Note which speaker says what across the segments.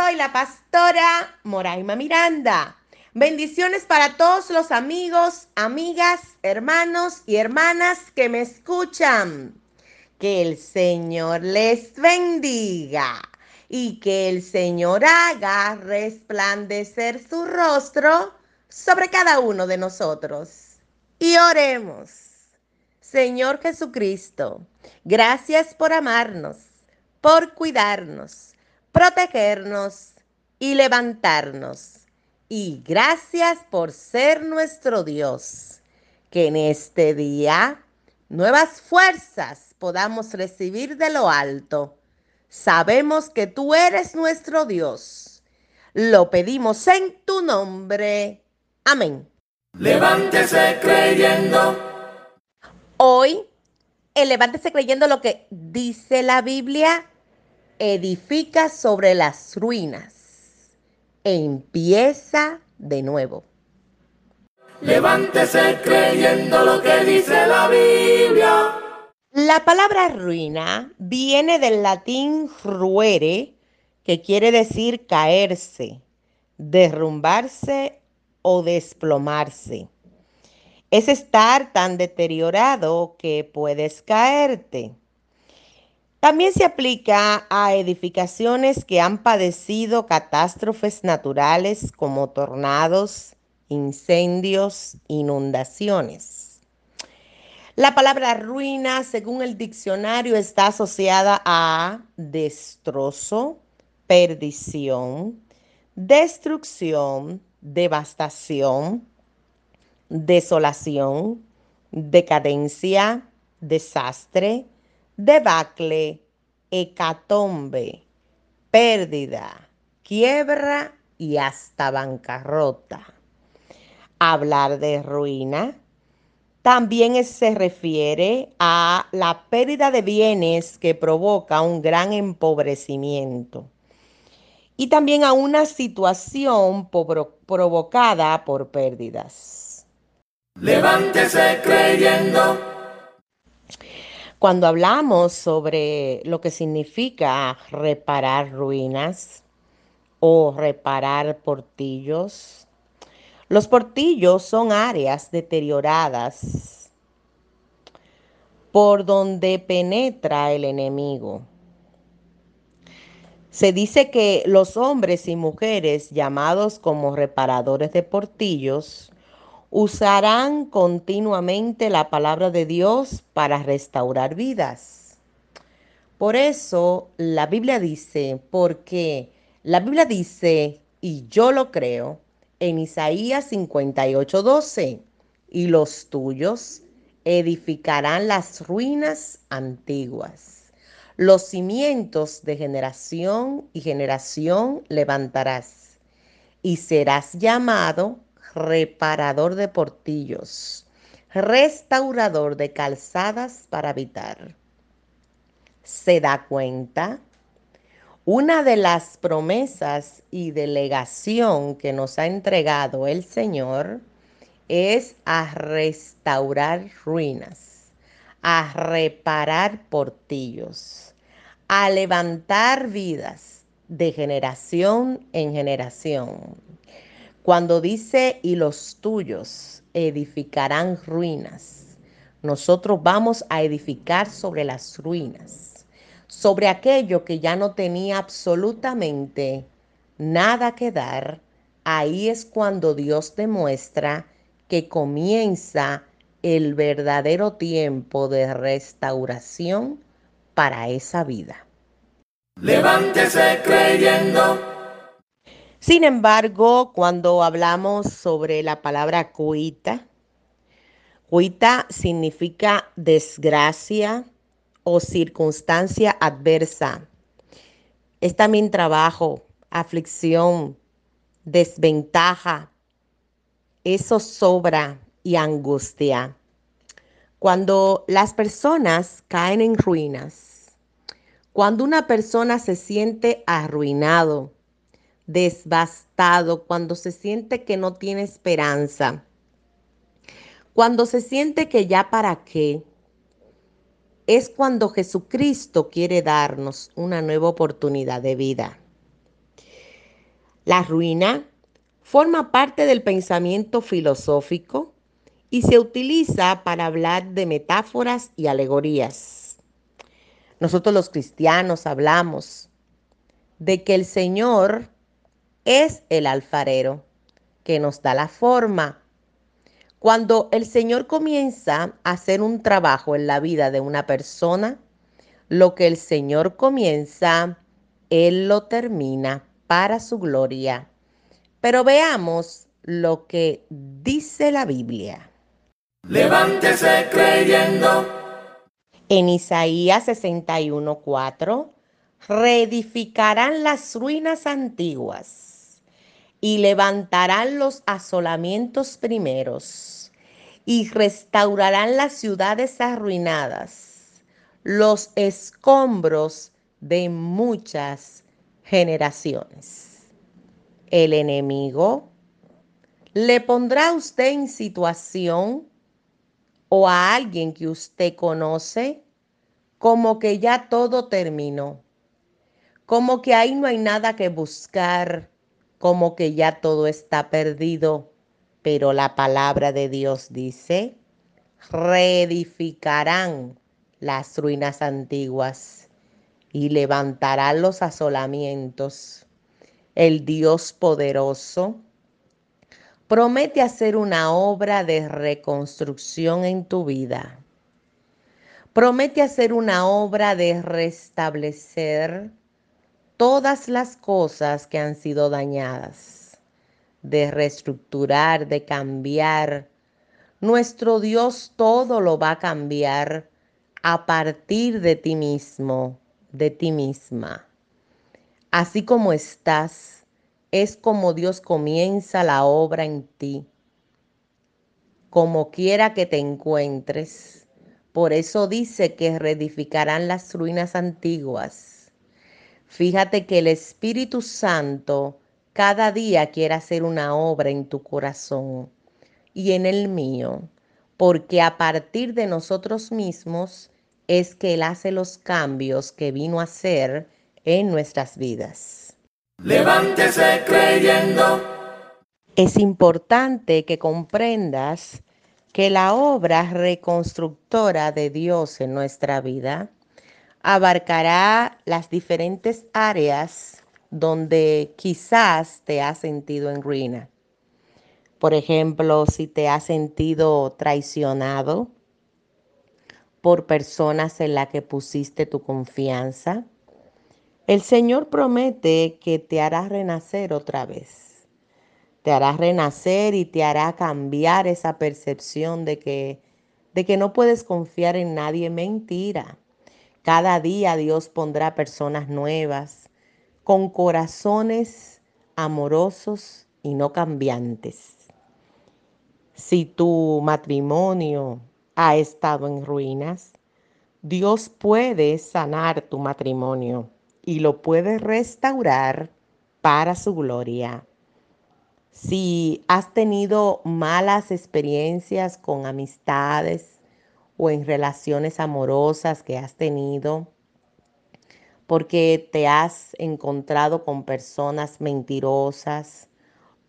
Speaker 1: Soy la pastora Moraima Miranda. Bendiciones para todos los amigos, amigas, hermanos y hermanas que me escuchan. Que el Señor les bendiga y que el Señor haga resplandecer su rostro sobre cada uno de nosotros. Y oremos. Señor Jesucristo, gracias por amarnos por cuidarnos, protegernos y levantarnos. Y gracias por ser nuestro Dios. Que en este día nuevas fuerzas podamos recibir de lo alto. Sabemos que tú eres nuestro Dios. Lo pedimos en tu nombre. Amén.
Speaker 2: Levántese creyendo.
Speaker 1: Hoy, el levántese creyendo lo que dice la Biblia edifica sobre las ruinas e empieza de nuevo.
Speaker 2: Levántese creyendo lo que dice la Biblia.
Speaker 1: La palabra ruina viene del latín ruere, que quiere decir caerse, derrumbarse o desplomarse. Es estar tan deteriorado que puedes caerte. También se aplica a edificaciones que han padecido catástrofes naturales como tornados, incendios, inundaciones. La palabra ruina, según el diccionario, está asociada a destrozo, perdición, destrucción, devastación, desolación, decadencia, desastre, debacle, hecatombe, pérdida, quiebra y hasta bancarrota. Hablar de ruina también se refiere a la pérdida de bienes que provoca un gran empobrecimiento y también a una situación provocada por pérdidas.
Speaker 2: Levántese creyendo
Speaker 1: cuando hablamos sobre lo que significa reparar ruinas o reparar portillos, los portillos son áreas deterioradas por donde penetra el enemigo. Se dice que los hombres y mujeres llamados como reparadores de portillos usarán continuamente la palabra de Dios para restaurar vidas. Por eso la Biblia dice, porque la Biblia dice, y yo lo creo, en Isaías 58, 12, y los tuyos edificarán las ruinas antiguas. Los cimientos de generación y generación levantarás, y serás llamado reparador de portillos, restaurador de calzadas para habitar. ¿Se da cuenta? Una de las promesas y delegación que nos ha entregado el Señor es a restaurar ruinas, a reparar portillos, a levantar vidas de generación en generación. Cuando dice, y los tuyos edificarán ruinas, nosotros vamos a edificar sobre las ruinas, sobre aquello que ya no tenía absolutamente nada que dar. Ahí es cuando Dios demuestra que comienza el verdadero tiempo de restauración para esa vida.
Speaker 2: Levántese creyendo
Speaker 1: sin embargo, cuando hablamos sobre la palabra cuita, cuita significa desgracia o circunstancia adversa. Es también trabajo, aflicción, desventaja, eso sobra y angustia. Cuando las personas caen en ruinas, cuando una persona se siente arruinado, desbastado, cuando se siente que no tiene esperanza, cuando se siente que ya para qué, es cuando Jesucristo quiere darnos una nueva oportunidad de vida. La ruina forma parte del pensamiento filosófico y se utiliza para hablar de metáforas y alegorías. Nosotros los cristianos hablamos de que el Señor es el alfarero que nos da la forma. Cuando el Señor comienza a hacer un trabajo en la vida de una persona, lo que el Señor comienza, Él lo termina para su gloria. Pero veamos lo que dice la Biblia.
Speaker 2: Levántese creyendo.
Speaker 1: En Isaías 61:4, reedificarán las ruinas antiguas y levantarán los asolamientos primeros y restaurarán las ciudades arruinadas, los escombros de muchas generaciones. El enemigo le pondrá a usted en situación o a alguien que usted conoce como que ya todo terminó, como que ahí no hay nada que buscar, como que ya todo está perdido. Pero la palabra de Dios dice, reedificarán las ruinas antiguas y levantará los asolamientos. El Dios poderoso promete hacer una obra de reconstrucción en tu vida. Promete hacer una obra de restablecer todas las cosas que han sido dañadas, de reestructurar, de cambiar. Nuestro Dios todo lo va a cambiar a partir de ti mismo de ti misma. Así como estás, es como Dios comienza la obra en ti. Como quiera que te encuentres. Por eso dice que reedificarán las ruinas antiguas. Fíjate que el Espíritu Santo cada día quiere hacer una obra en tu corazón y en el mío, porque a partir de nosotros mismos es que Él hace los cambios que vino a hacer en nuestras vidas.
Speaker 2: Levántese creyendo.
Speaker 1: Es importante que comprendas que la obra reconstructora de Dios en nuestra vida abarcará las diferentes áreas donde quizás te has sentido en ruina. Por ejemplo, si te has sentido traicionado, por personas en las que pusiste tu confianza. El Señor promete que te hará renacer otra vez. Te hará renacer y te hará cambiar esa percepción de que, de que no puedes confiar en nadie. Mentira. Cada día Dios pondrá personas nuevas, con corazones amorosos y no cambiantes. Si tu matrimonio ha estado en ruinas, Dios puede sanar tu matrimonio y lo puede restaurar para su gloria. Si has tenido malas experiencias con amistades o en relaciones amorosas que has tenido, porque te has encontrado con personas mentirosas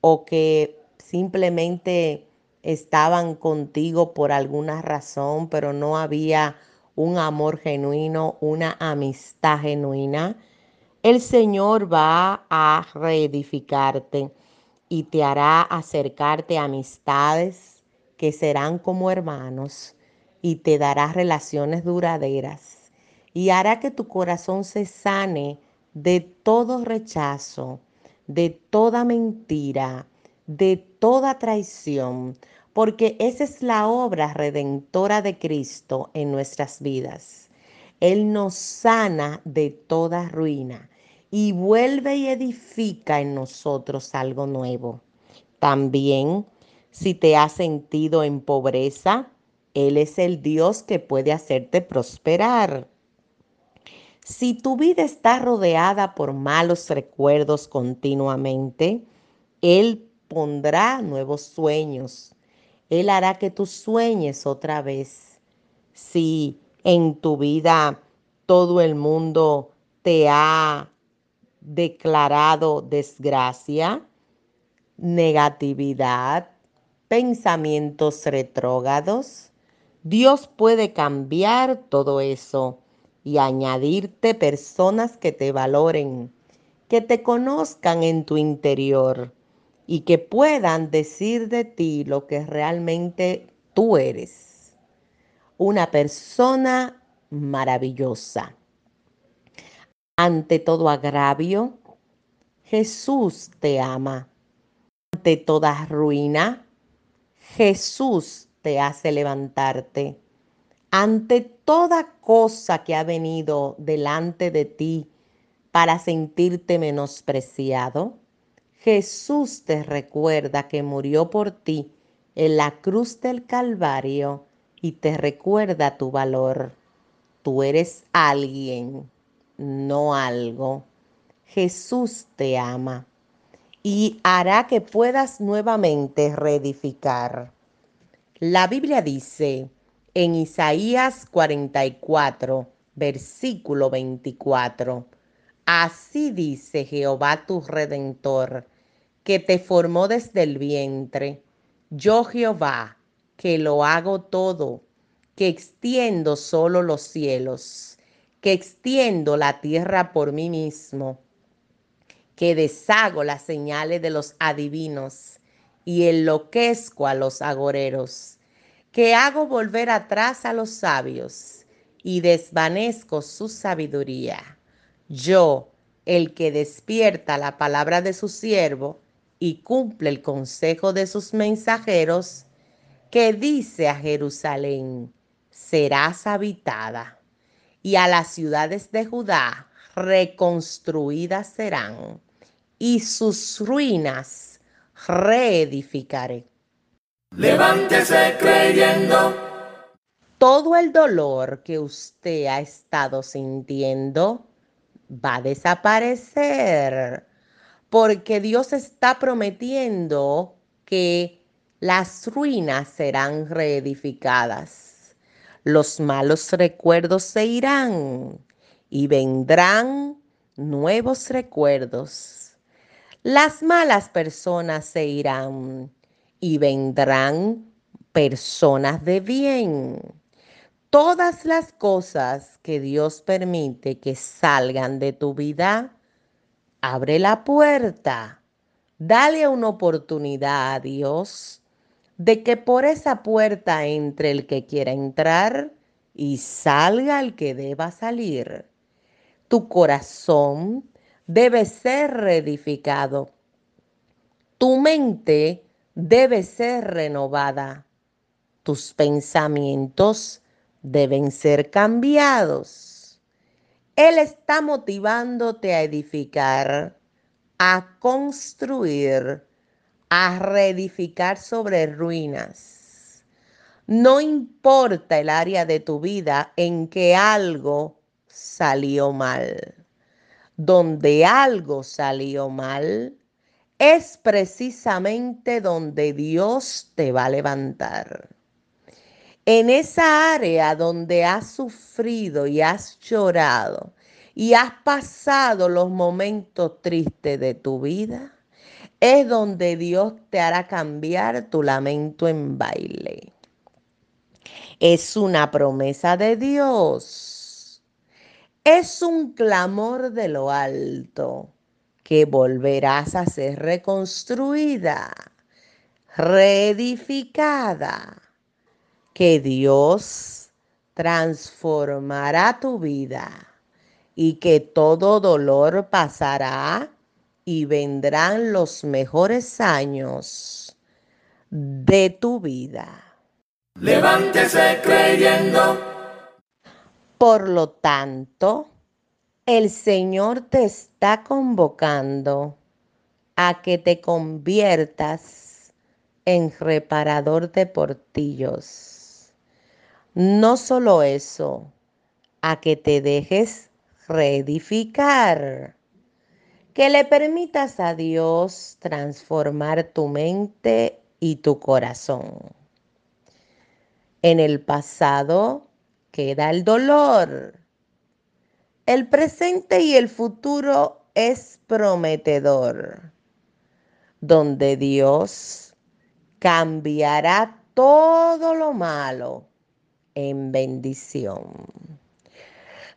Speaker 1: o que simplemente estaban contigo por alguna razón, pero no había un amor genuino, una amistad genuina, el Señor va a reedificarte y te hará acercarte a amistades que serán como hermanos y te dará relaciones duraderas y hará que tu corazón se sane de todo rechazo, de toda mentira, de toda traición, porque esa es la obra redentora de Cristo en nuestras vidas. Él nos sana de toda ruina y vuelve y edifica en nosotros algo nuevo. También, si te has sentido en pobreza, Él es el Dios que puede hacerte prosperar. Si tu vida está rodeada por malos recuerdos continuamente, Él pondrá nuevos sueños. Él hará que tú sueñes otra vez. Si en tu vida todo el mundo te ha declarado desgracia, negatividad, pensamientos retrógados, Dios puede cambiar todo eso y añadirte personas que te valoren, que te conozcan en tu interior y que puedan decir de ti lo que realmente tú eres. Una persona maravillosa. Ante todo agravio, Jesús te ama. Ante toda ruina, Jesús te hace levantarte ante toda cosa que ha venido delante de ti para sentirte menospreciado, Jesús te recuerda que murió por ti en la cruz del Calvario y te recuerda tu valor. Tú eres alguien, no algo. Jesús te ama y hará que puedas nuevamente reedificar. La Biblia dice, en Isaías 44, versículo 24. Así dice Jehová tu redentor, que te formó desde el vientre. Yo Jehová, que lo hago todo, que extiendo solo los cielos, que extiendo la tierra por mí mismo, que deshago las señales de los adivinos y enloquezco a los agoreros. Que hago volver atrás a los sabios y desvanezco su sabiduría. Yo, el que despierta la palabra de su siervo y cumple el consejo de sus mensajeros, que dice a Jerusalén, serás habitada, y a las ciudades de Judá reconstruidas serán, y sus ruinas reedificaré.
Speaker 2: Levántese creyendo.
Speaker 1: Todo el dolor que usted ha estado sintiendo va a desaparecer porque Dios está prometiendo que las ruinas serán reedificadas. Los malos recuerdos se irán y vendrán nuevos recuerdos. Las malas personas se irán y vendrán personas de bien. Todas las cosas que Dios permite que salgan de tu vida, abre la puerta, dale una oportunidad a Dios de que por esa puerta entre el que quiera entrar y salga el que deba salir. Tu corazón debe ser reedificado. Tu mente debe ser renovada. Tus pensamientos deben ser cambiados. Él está motivándote a edificar, a construir, a reedificar sobre ruinas. No importa el área de tu vida en que algo salió mal. Donde algo salió mal, es precisamente donde Dios te va a levantar. En esa área donde has sufrido y has llorado y has pasado los momentos tristes de tu vida, es donde Dios te hará cambiar tu lamento en baile. Es una promesa de Dios. Es un clamor de lo alto que volverás a ser reconstruida, reedificada, que Dios transformará tu vida y que todo dolor pasará y vendrán los mejores años de tu vida.
Speaker 2: Levántese creyendo.
Speaker 1: Por lo tanto, El Señor te está convocando a que te conviertas en reparador de portillos. No solo eso, a que te dejes reedificar, que le permitas a Dios transformar tu mente y tu corazón. En el pasado queda el dolor, el presente y el futuro es prometedor, donde Dios cambiará todo lo malo en bendición,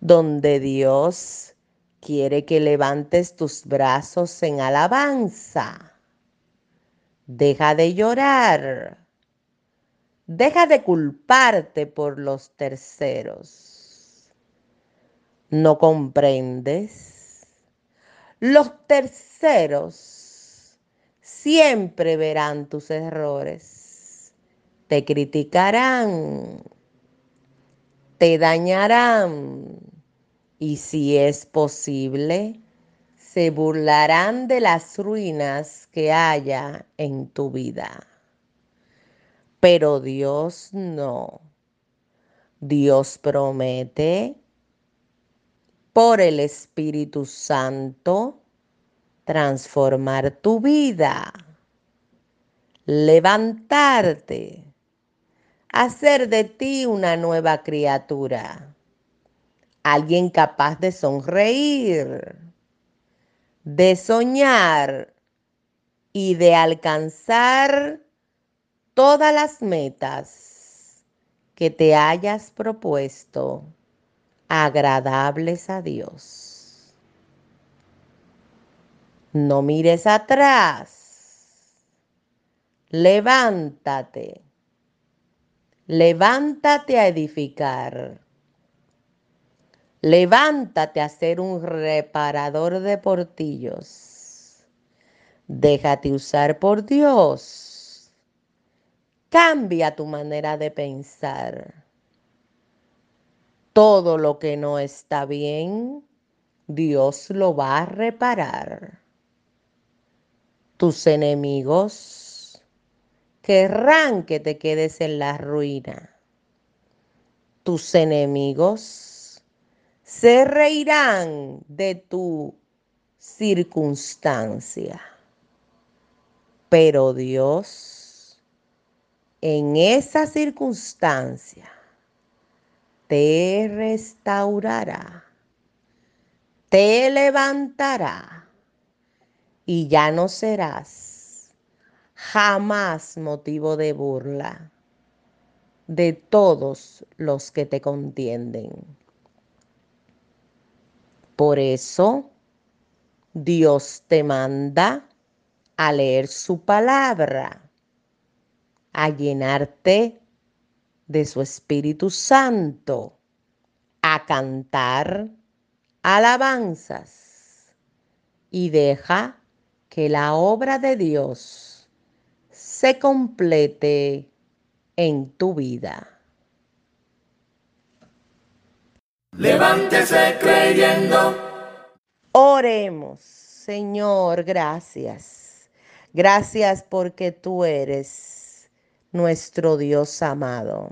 Speaker 1: donde Dios quiere que levantes tus brazos en alabanza. Deja de llorar. Deja de culparte por los terceros no comprendes. Los terceros siempre verán tus errores, te criticarán, te dañarán y si es posible, se burlarán de las ruinas que haya en tu vida. Pero Dios no. Dios promete por el Espíritu Santo transformar tu vida, levantarte, hacer de ti una nueva criatura, alguien capaz de sonreír, de soñar y de alcanzar todas las metas que te hayas propuesto agradables a Dios. No mires atrás. Levántate. Levántate a edificar. Levántate a ser un reparador de portillos. Déjate usar por Dios. Cambia tu manera de pensar todo lo que no está bien, Dios lo va a reparar. Tus enemigos querrán que te quedes en la ruina. Tus enemigos se reirán de tu circunstancia. Pero Dios, en esa circunstancia, te restaurará, te levantará y ya no serás jamás motivo de burla de todos los que te contienden. Por eso Dios te manda a leer su palabra, a llenarte de su Espíritu Santo a cantar alabanzas y deja que la obra de Dios se complete en tu vida.
Speaker 2: Levántese creyendo.
Speaker 1: Oremos, Señor, gracias. Gracias porque tú eres nuestro Dios amado.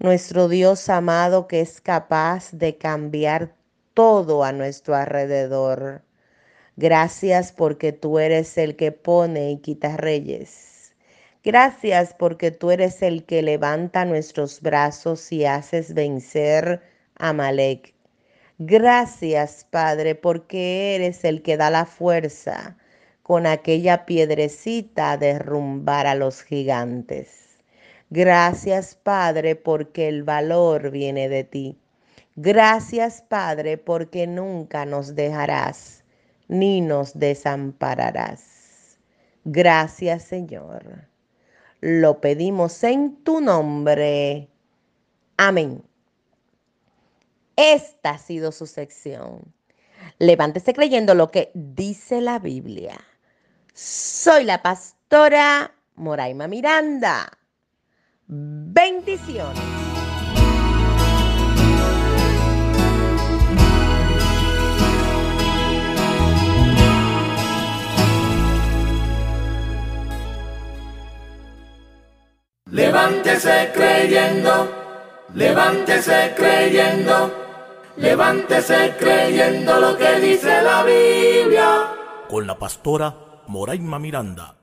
Speaker 1: Nuestro Dios amado que es capaz de cambiar todo a nuestro alrededor. Gracias porque tú eres el que pone y quita reyes. Gracias porque tú eres el que levanta nuestros brazos y haces vencer a Malek. Gracias, Padre, porque eres el que da la fuerza con aquella piedrecita derrumbar a los gigantes. Gracias, Padre, porque el valor viene de ti. Gracias, Padre, porque nunca nos dejarás ni nos desampararás. Gracias, Señor. Lo pedimos en tu nombre. Amén. Esta ha sido su sección. Levántese creyendo lo que dice la Biblia. Soy la pastora Moraima Miranda. Bendiciones.
Speaker 2: Levántese creyendo, levántese creyendo, levántese creyendo lo que dice la Biblia.
Speaker 3: Con la pastora Moraima Miranda.